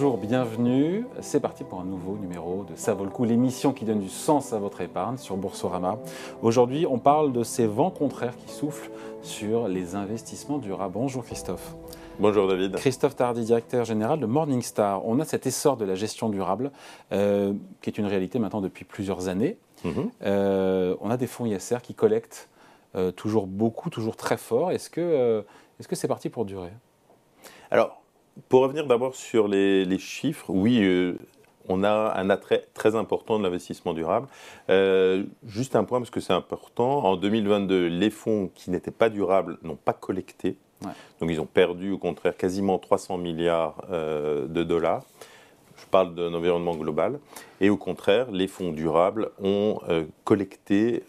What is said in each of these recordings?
Bonjour, bienvenue. C'est parti pour un nouveau numéro de Ça vaut le coup, l'émission qui donne du sens à votre épargne sur Boursorama. Aujourd'hui, on parle de ces vents contraires qui soufflent sur les investissements durables. Bonjour Christophe. Bonjour David. Christophe Tardy, directeur général de Morningstar. On a cet essor de la gestion durable, euh, qui est une réalité maintenant depuis plusieurs années. Mhm. Euh, on a des fonds ISR qui collectent euh, toujours beaucoup, toujours très fort. Est-ce que c'est -ce c'est parti pour durer? Alors, pour revenir d'abord sur les, chiffres, oui, euh, on a un attrait très important de l'investissement durable. Euh, juste un point, parce que c'est important. En 2022, les fonds qui n'étaient pas durables n'ont pas collecté. Donc ils ont perdu au contraire quasiment 300 milliards euh, de dollars. Je parle d'un environnement global. Et au contraire, les fonds durables ont collecté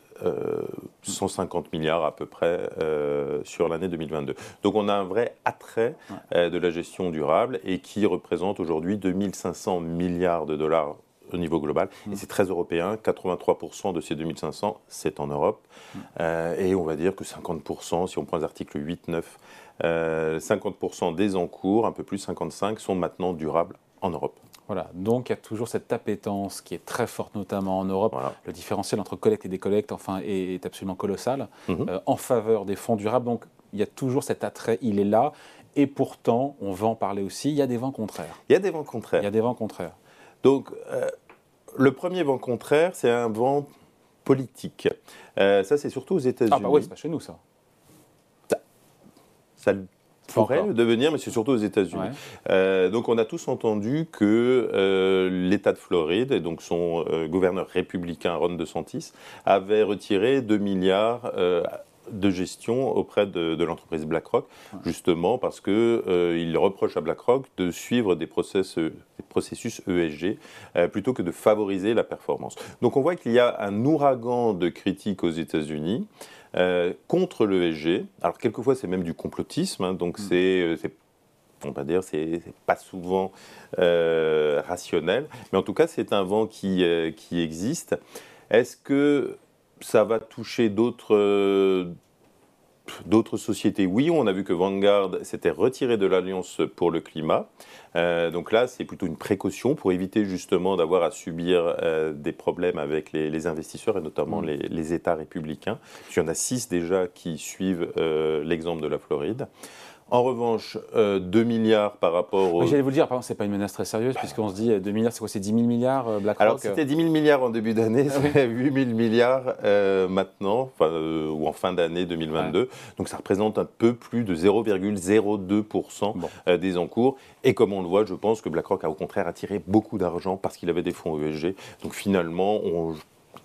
150 euh, milliards à peu près euh, sur l'année 2022. Donc on a un vrai attrait euh, de la gestion durable et qui représente aujourd'hui 2500 milliards de dollars au niveau global. Et mm. c'est très européen. 83% de ces 2500, c'est en Europe. Mm. et on va dire que 50%, si on prend les articles 8, 9, 50% des encours, un peu plus 55, sont maintenant durables en Europe. Voilà, donc il y a toujours cette appétence qui est très forte, notamment en Europe. Le différentiel entre collecte et décollecte, enfin, est, absolument colossal mhm. euh, en faveur des fonds durables. Donc il y a toujours cet attrait, il est là. Et pourtant, on va en parler aussi, il y a des vents contraires. Il y a des vents contraires. Il y a des vents contraires. Donc, euh, le premier vent contraire, c'est un vent politique. Euh, ça, c'est surtout aux États-Unis. Ah, bah oui, c'est pas chez nous, ça. Ça, ça pourrait le devenir, mais c'est surtout aux États-Unis. Euh, donc on a tous entendu que euh, l'État de Floride, et donc son euh, gouverneur républicain Ron DeSantis, avait retiré 2 milliards de gestion auprès de, l'entreprise BlackRock, justement parce qu'il reproche à BlackRock de suivre des, process, des processus ESG plutôt que de favoriser la performance. Donc on voit qu'il y a un ouragan de critiques aux États-Unis. Euh, contre l'ESG. Alors quelquefois c'est même du complotisme, hein, donc mm. euh, c'est on va dire, c'est pas souvent euh, rationnel, mais en tout cas, c'est un vent qui, qui existe. Est-ce que ça va toucher d'autres d'autres sociétés, oui, on a vu que Vanguard s'était retiré de l'Alliance pour le climat. Euh, donc là, c'est plutôt une précaution pour éviter justement d'avoir à subir euh, des problèmes avec les, investisseurs et notamment mm. les, États républicains. Il y en a six déjà qui suivent euh, l'exemple de la Floride. En revanche, 2 euh, milliards par rapport au. J'allais vous le dire, par exemple, ce n'est pas une menace très sérieuse, puisqu'on se dit 2 euh, milliards, c'est quoi C'est 10 000 milliards euh, BlackRock Alors, c'était 10 000 milliards en début d'année, c'est 8 000 milliards maintenant, ou en fin d'année 2022. Donc, ça représente un peu plus de 0,02% des encours. Et comme on le voit, je pense que BlackRock a au contraire attiré beaucoup d'argent parce qu'il avait des fonds ESG. Donc, finalement, on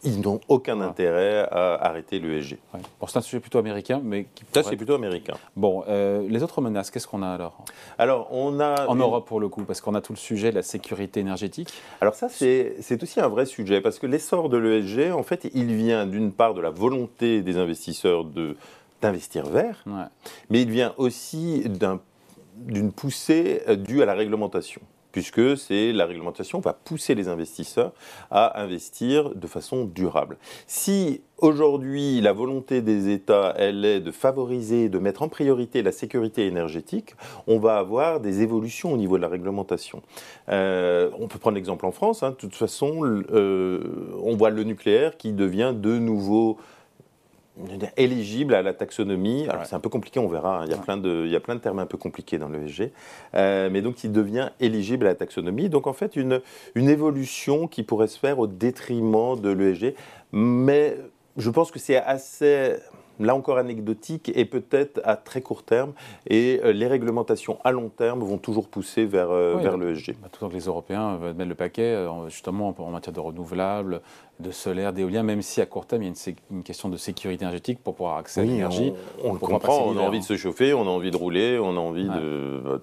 ils n'ont aucun intérêt à arrêter l'ESG. Bon, c'est un sujet plutôt américain, mais qui Ça, c'est plutôt américain. Bon, euh, les autres menaces, qu'est-ce qu'on a alors? Alors, on a... En Europe, pour le coup, parce qu'on a tout le sujet de la sécurité énergétique. Alors ça, c'est aussi un vrai sujet, parce que l'essor de l'ESG, en fait, il vient d'une part de la volonté des investisseurs de d'investir vert, mais il vient aussi d'une poussée euh, due à la réglementation puisque c'est la réglementation va pousser les investisseurs à investir de façon durable. Si aujourd'hui la volonté des États, elle est de favoriser, de mettre en priorité la sécurité énergétique, on va avoir des évolutions au niveau de la réglementation. Euh, on peut prendre l'exemple en France, hein. de toute façon, euh, on voit le nucléaire qui devient de nouveau éligible à la taxonomie. Alors c'est un peu compliqué, on verra. Hein. Il, y a plein de, il y a plein de termes un peu compliqués dans l'ESG. Euh, mais donc il devient éligible à la taxonomie. Donc en fait, une, une évolution qui pourrait se faire au détriment de l'ESG. Mais je pense que c'est assez là encore anecdotique et peut-être à très court terme. Et euh, les réglementations à long terme vont toujours pousser vers, euh, vers l'ESG. Bah, tout que les Européens mettre le paquet, euh, justement en, matière de renouvelables, de solaire, d'éolien, même si à court terme, il y a une, question de sécurité énergétique pour pouvoir accéder à l'énergie. On, le comprend, on a envie de se chauffer, on a envie de rouler, on a envie de,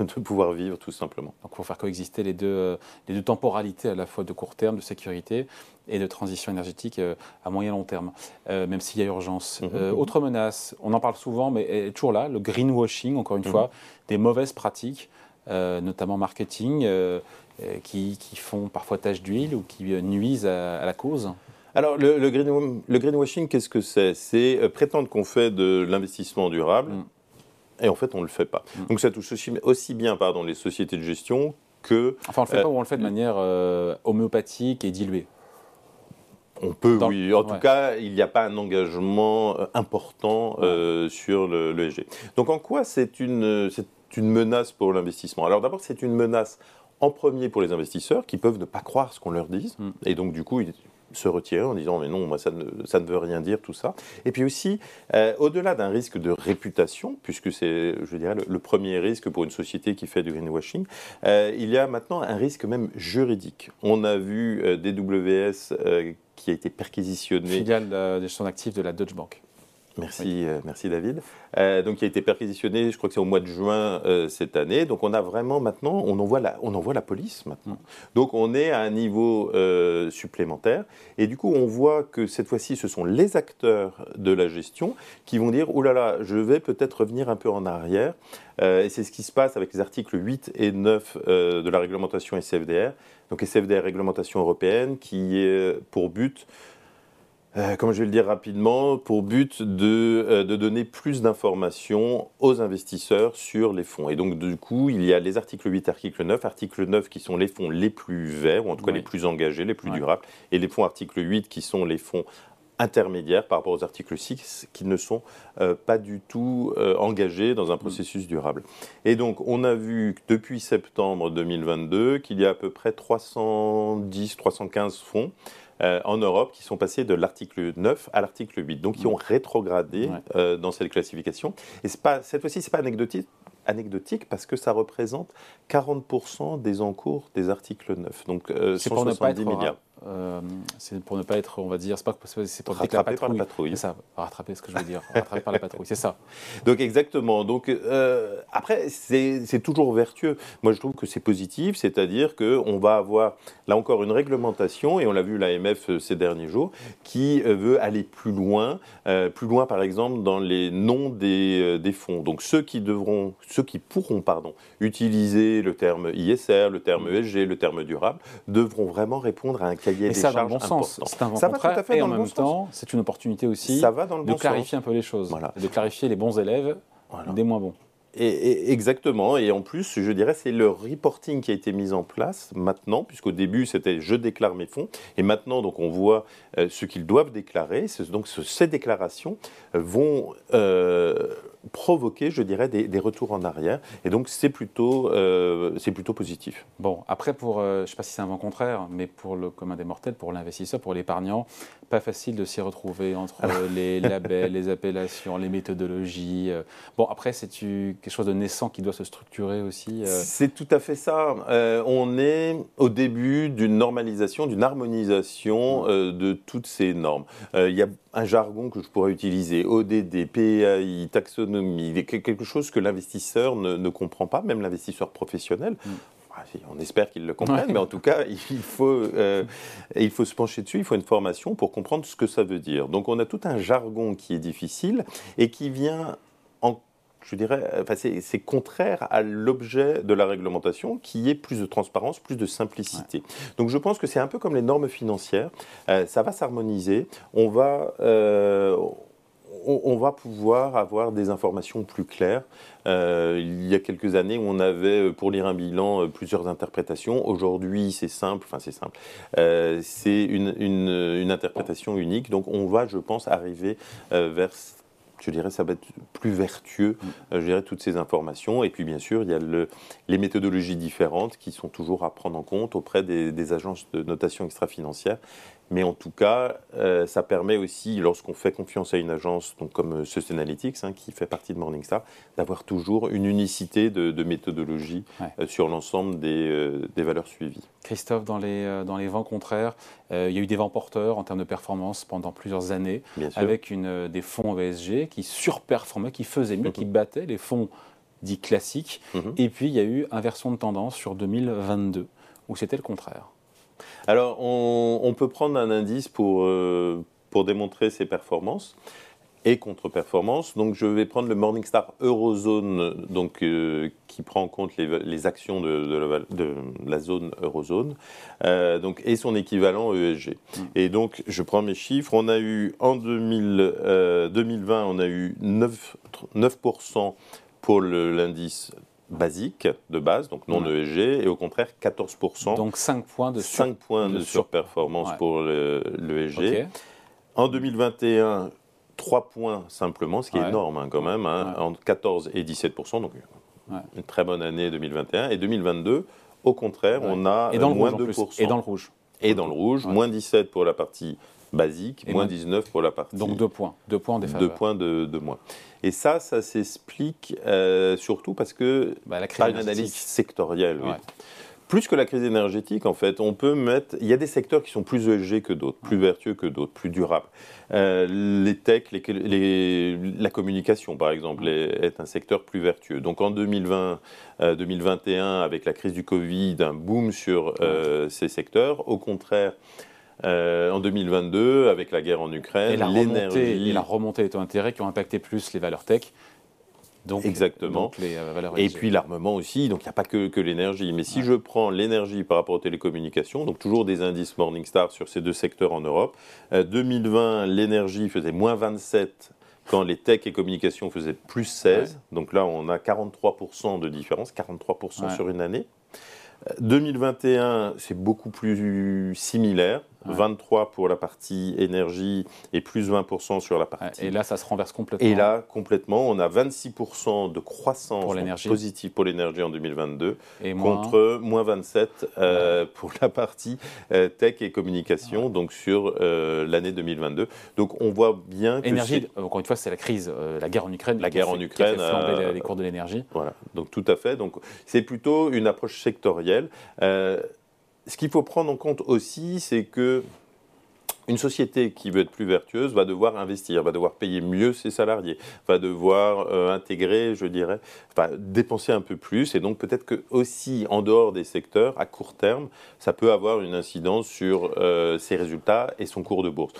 de, pouvoir vivre tout simplement. Donc il faut faire coexister les deux, les deux temporalités à la fois de court terme, de sécurité et de transition énergétique à moyen long terme, même s'il y a urgence. Euh, mhm. autre menace, on en parle souvent, mais elle est toujours là, le greenwashing, encore une mhm. fois, des mauvaises pratiques, euh, notamment marketing, euh, qui, font parfois tache d'huile ou qui nuisent à, la cause. Alors, le, greenwashing, qu'est-ce que c'est? C'est prétendre qu'on fait de l'investissement durable. Mm. et en fait, on ne le fait pas. Mm. Donc ça touche aussi, bien pardon, les sociétés de gestion que... Enfin, on le fait pas ou on le fait de manière homéopathique et diluée on peut, oui. En tout cas, il n'y a pas un engagement euh, important euh, sur l'ESG. Donc, en quoi c'est une, une menace pour l'investissement? Alors, d'abord, c'est une menace en premier pour les investisseurs qui peuvent ne pas croire ce qu'on leur dit. Mm. Et donc, du coup, ils se retirer en disant mais non, moi ça ne, ça ne veut rien dire tout ça. Et puis aussi, euh, au-delà d'un risque de réputation, puisque c'est, je dirais, le, premier risque pour une société qui fait du greenwashing, il y a maintenant un risque même juridique. On a vu DWS qui a été perquisitionné. Filiale de gestion d'actifs de la Deutsche Bank. Merci, euh, merci David. Euh, donc, il a été perquisitionné, je crois que c'est au mois de juin euh, cette année. Donc, on a vraiment maintenant, on envoie la, on envoie la police maintenant. Donc, on est à un niveau supplémentaire. Et du coup, on voit que cette fois-ci, ce sont les acteurs de la gestion qui vont dire, oh là là, je vais peut-être revenir un peu en arrière. et c'est ce qui se passe avec les articles 8 et 9 de la réglementation SFDR. Donc, SFDR, réglementation européenne, qui est pour but euh, comme je vais le dire rapidement, pour but de, euh, de donner plus d'informations aux investisseurs sur les fonds. Et donc, du coup, il y a les articles 8, article 9. Article 9 qui sont les fonds les plus verts, ou en tout cas les plus engagés, les plus durables, et les fonds article 8 qui sont les fonds intermédiaires par rapport aux articles 6 qui ne sont euh, pas du tout engagés dans un mm. processus durable. Et donc, on a vu depuis septembre 2022 qu'il y a à peu près 310, 315 fonds euh, en Europe qui sont passés de l'article 9 à l'article 8, donc qui ont rétrogradé euh, dans cette classification. Et pas, cette fois-ci, ce n'est pas anecdotique, anecdotique parce que ça représente 40% des encours des articles 9, donc euh, 170 milliards. Euh, c'est pour ne pas être, on va dire, c'est pas c'est pour rattraper par la patrouille. C'est ça, rattraper ce que je veux dire, rattraper par la patrouille, c'est ça. Donc exactement. Donc euh, après, c'est toujours vertueux. Moi, je trouve que c'est positif, c'est-à-dire que on va avoir là encore une réglementation et on l'a vu l'AMF euh, ces derniers jours qui veut aller plus loin, plus loin par exemple dans les noms des, des fonds. Donc ceux qui devront, ceux qui pourront pardon utiliser le terme ISR, le terme ESG, le terme durable, devront vraiment répondre à un et ça va dans le bon sens. C'est un ça contraire, va tout à fait et en même temps, c'est une opportunité aussi de clarifier un peu les choses, de clarifier les bons élèves des moins bons. Et, exactement. Et en plus, je dirais, c'est le reporting qui a été mis en place maintenant, puisqu'au début, c'était je déclare mes fonds. Et maintenant, donc, on voit euh, ce qu'ils doivent déclarer. Donc, ces déclarations vont euh, provoquer, je dirais, des, retours en arrière. Et donc, c'est plutôt, euh, c'est plutôt positif. Bon, après, pour, euh, je ne sais pas si c'est un vent contraire, mais pour le commun des mortels, pour l'investisseur, pour l'épargnant, pas facile de s'y retrouver entre les labels, les appellations, les méthodologies. Euh. Bon, après, c'est quelque chose de naissant qui doit se structurer aussi. C'est tout à fait ça. on est au début d'une normalisation, d'une harmonisation de toutes ces normes. Il y a un jargon que je pourrais utiliser, ODD, PAI, taxonomie, quelque chose que l'investisseur ne, comprend pas, même l'investisseur professionnel. Mm. On espère qu'il le comprenne, mais en tout cas, il faut, euh, il faut se pencher dessus, il faut une formation pour comprendre ce que ça veut dire. Donc on a tout un jargon qui est difficile et qui vient je dirais, enfin, c'est contraire à l'objet de la réglementation qui est plus de transparence, plus de simplicité. Donc je pense que c'est un peu comme les normes financières, euh, ça va s'harmoniser, on va... Euh, on, va pouvoir avoir des informations plus claires. Euh, il y a quelques années, on avait pour lire un bilan plusieurs interprétations. Aujourd'hui, c'est simple. Enfin, c'est simple. c'est une, une, interprétation unique. Donc, on va, je pense, arriver vers je dirais, ça va être plus vertueux, mm. euh, je dirais, toutes ces informations. Et puis, bien sûr, il y a le, les méthodologies différentes qui sont toujours à prendre en compte auprès des, des agences de notation extra-financière mais en tout cas, euh, ça permet aussi, lorsqu'on fait confiance à une agence donc comme euh, Sustainalytics, hein, qui fait partie de Morningstar, d'avoir toujours une unicité de, méthodologie euh, sur l'ensemble des, des, valeurs suivies. Christophe, dans les, dans les vents contraires, il y a eu des vents porteurs en termes de performance pendant plusieurs années, avec une, des fonds ESG qui surperformaient, qui faisaient mieux, qui mhm. battaient les fonds dits classiques. Mhm. Et puis, il y a eu inversion de tendance sur 2022, où c'était le contraire. Alors, on, peut prendre un indice pour, euh, pour démontrer ses performances et contre-performances. Donc, je vais prendre le Morningstar Eurozone, donc, euh, qui prend en compte les, actions de, la, zone Eurozone, euh, donc, et son équivalent ESG. Mm. Et donc, je prends mes chiffres. On a eu, en 2020, on a eu 9, 9 pour l'indice basique de base, donc non ESG, et au contraire 14%. Donc 5 points de, 5 points de, surperformance pour l'ESG. En 2021, 3 points simplement, ce qui est énorme hein, quand même, hein, entre 14 et 17%, donc une très bonne année 2021. Et 2022, au contraire, on a et dans moins le rouge 2%. Et dans le rouge. Et dans le rouge, moins 17 pour la partie basique, et moins 19 pour la partie. Donc 2 points, 2 points en défaveur. 2 points de, de, moins. Et ça, ça s'explique euh, surtout parce que bah, la par une analyse sectorielle. Oui plus que la crise énergétique, en fait, on peut mettre. Il y a des secteurs qui sont plus ESG que d'autres, plus vertueux que d'autres, plus durables. Euh, les techs, les, la communication, par exemple, est, un secteur plus vertueux. Donc en 2020, 2021, euh, avec la crise du Covid, un boom sur ces secteurs. Au contraire. En 2022, avec la guerre en Ukraine, l'énergie et la remontée des taux d'intérêt qui ont impacté plus les valeurs tech, Exactement. Euh, et puis l'armement aussi, donc il n'y a pas que, l'énergie. Mais si je prends l'énergie par rapport aux télécommunications, donc toujours des indices Morningstar sur ces deux secteurs en Europe, 2020, euh, l'énergie faisait moins 27 quand les tech et communications faisaient plus 16. Donc là, on a 43% de différence, 43% sur une année. 2021, euh, c'est beaucoup plus similaire. 23 pour la partie énergie et plus 20% sur la partie. Et là, ça se renverse complètement. Et là, complètement, on a 26% de croissance positive pour l'énergie en 2022 et contre moins 27 euh, pour la partie euh, tech et communication, donc sur euh, l'année 2022. Donc on voit bien que. Énergie, encore une fois, c'est la crise, la guerre en Ukraine. La guerre en Ukraine. Qui a fait les, les cours de l'énergie. Voilà, donc tout à fait. Donc c'est plutôt une approche sectorielle ce qu'il faut prendre en compte aussi, c'est que une société qui veut être plus vertueuse va devoir investir, va devoir payer mieux ses salariés, va devoir euh, intégrer, je dirais, dépenser un peu plus. Et donc peut-être que aussi en dehors des secteurs, à court terme, ça peut avoir une incidence sur euh, ses résultats et son cours de bourse.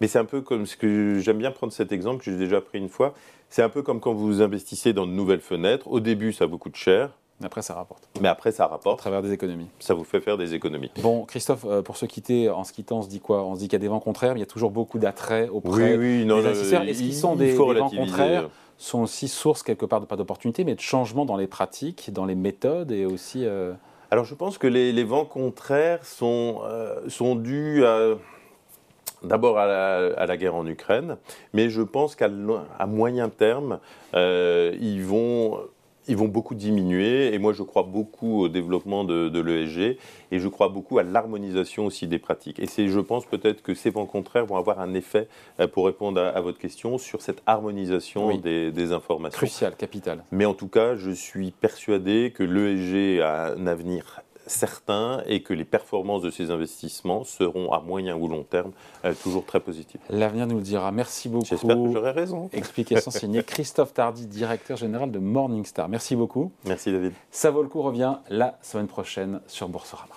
Mais c'est un peu comme ce que j'aime bien prendre cet exemple que j'ai déjà pris une fois. C'est un peu comme quand vous investissez dans de nouvelles fenêtres. Au début, ça vous coûte cher. Après, ça rapporte. Mais après, ça rapporte. À travers des économies. Ça vous fait faire des économies. Bon, Christophe, euh, pour se quitter, en se quittant, on se dit quoi? On se dit qu'il y a des vents contraires, mais il y a toujours beaucoup d'attrait auprès oui, oui, non, des investisseurs. Est-ce qu'ils sont des, vents contraires? Sont aussi source quelque part de pas d'opportunités, mais de changements dans les pratiques, dans les méthodes et aussi. Euh, Alors, je pense que les, vents contraires sont, euh, sont dus à d'abord à, la, guerre en Ukraine, mais je pense qu'à moyen terme, ils vont ils vont beaucoup diminuer. Et moi, je crois beaucoup au développement de, l'ESG et je crois beaucoup à l'harmonisation aussi des pratiques. Et c'est, je pense peut-être que ces vents contraires vont avoir un effet, euh, pour répondre à, votre question, sur cette harmonisation des, des, informations. Crucial, capital. Mais en tout cas, je suis persuadé que l'ESG a un avenir certain et que les performances de ces investissements seront à moyen ou long terme euh, toujours très positives. L'avenir nous le dira. Merci beaucoup. J'espère que j'aurai raison. Explication signée Christophe Tardy, directeur général de Morningstar. Merci beaucoup. Merci David. Ça vaut le coup revient la semaine prochaine sur Boursorama.